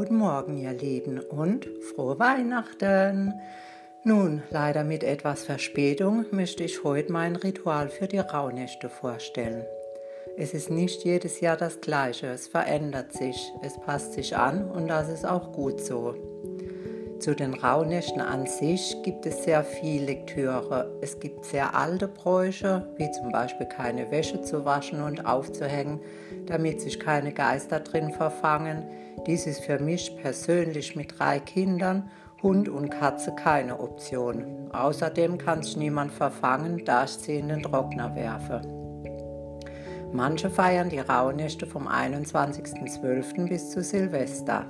Guten Morgen, ihr Lieben, und frohe Weihnachten! Nun, leider mit etwas Verspätung möchte ich heute mein Ritual für die Rauhnächte vorstellen. Es ist nicht jedes Jahr das gleiche, es verändert sich, es passt sich an und das ist auch gut so. Zu den Rauhnächten an sich gibt es sehr viel Lektüre. Es gibt sehr alte Bräuche, wie zum Beispiel keine Wäsche zu waschen und aufzuhängen, damit sich keine Geister drin verfangen. Dies ist für mich persönlich mit drei Kindern, Hund und Katze keine Option. Außerdem kann sich niemand verfangen, da ich sie in den Trockner werfe. Manche feiern die Rauhnächte vom 21.12. bis zu Silvester.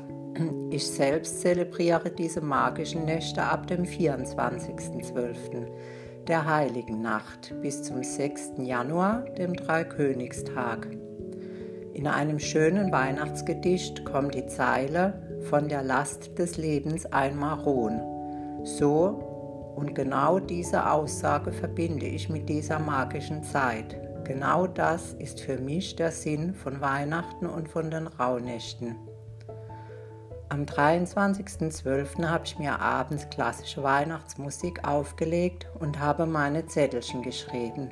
Ich selbst zelebriere diese magischen Nächte ab dem 24.12., der Heiligen Nacht, bis zum 6. Januar, dem Dreikönigstag. In einem schönen Weihnachtsgedicht kommt die Zeile von der Last des Lebens einmal ruhen. So und genau diese Aussage verbinde ich mit dieser magischen Zeit. Genau das ist für mich der Sinn von Weihnachten und von den Rauhnächten. Am 23.12. habe ich mir abends klassische Weihnachtsmusik aufgelegt und habe meine Zettelchen geschrieben.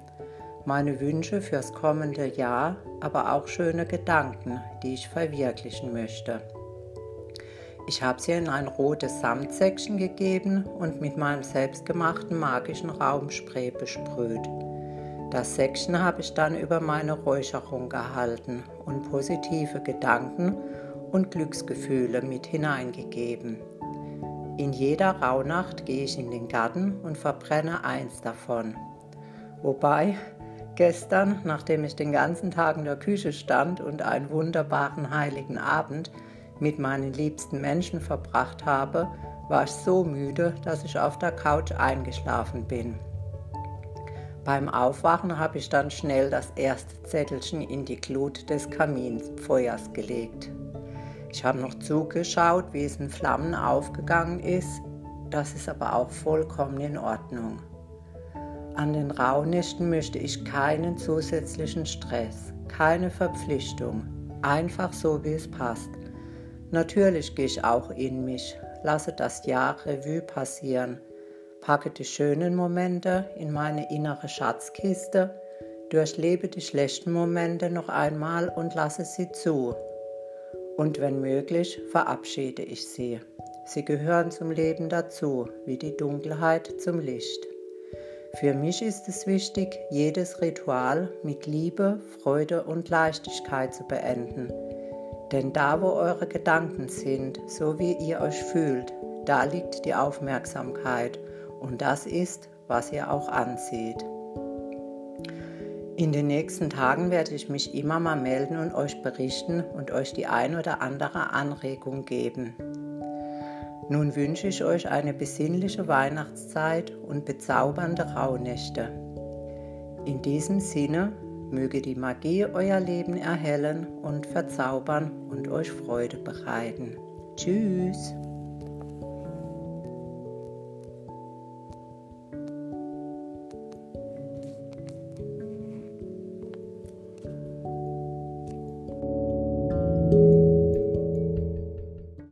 Meine Wünsche fürs kommende Jahr, aber auch schöne Gedanken, die ich verwirklichen möchte. Ich habe sie in ein rotes Samtsäckchen gegeben und mit meinem selbstgemachten magischen Raumspray besprüht. Das Säckchen habe ich dann über meine Räucherung gehalten und positive Gedanken und Glücksgefühle mit hineingegeben. In jeder Rauhnacht gehe ich in den Garten und verbrenne eins davon. Wobei gestern, nachdem ich den ganzen Tag in der Küche stand und einen wunderbaren heiligen Abend mit meinen liebsten Menschen verbracht habe, war ich so müde, dass ich auf der Couch eingeschlafen bin. Beim Aufwachen habe ich dann schnell das erste Zettelchen in die Glut des Kaminfeuers gelegt. Ich habe noch zugeschaut, wie es in Flammen aufgegangen ist. Das ist aber auch vollkommen in Ordnung. An den Rauhnächten möchte ich keinen zusätzlichen Stress, keine Verpflichtung, einfach so wie es passt. Natürlich gehe ich auch in mich, lasse das Jahr Revue passieren, packe die schönen Momente in meine innere Schatzkiste, durchlebe die schlechten Momente noch einmal und lasse sie zu, und wenn möglich verabschiede ich sie. Sie gehören zum Leben dazu, wie die Dunkelheit zum Licht. Für mich ist es wichtig, jedes Ritual mit Liebe, Freude und Leichtigkeit zu beenden. Denn da, wo eure Gedanken sind, so wie ihr euch fühlt, da liegt die Aufmerksamkeit und das ist, was ihr auch ansieht. In den nächsten Tagen werde ich mich immer mal melden und euch berichten und euch die ein oder andere Anregung geben. Nun wünsche ich euch eine besinnliche Weihnachtszeit und bezaubernde Rauhnächte. In diesem Sinne möge die Magie euer Leben erhellen und verzaubern und euch Freude bereiten. Tschüss!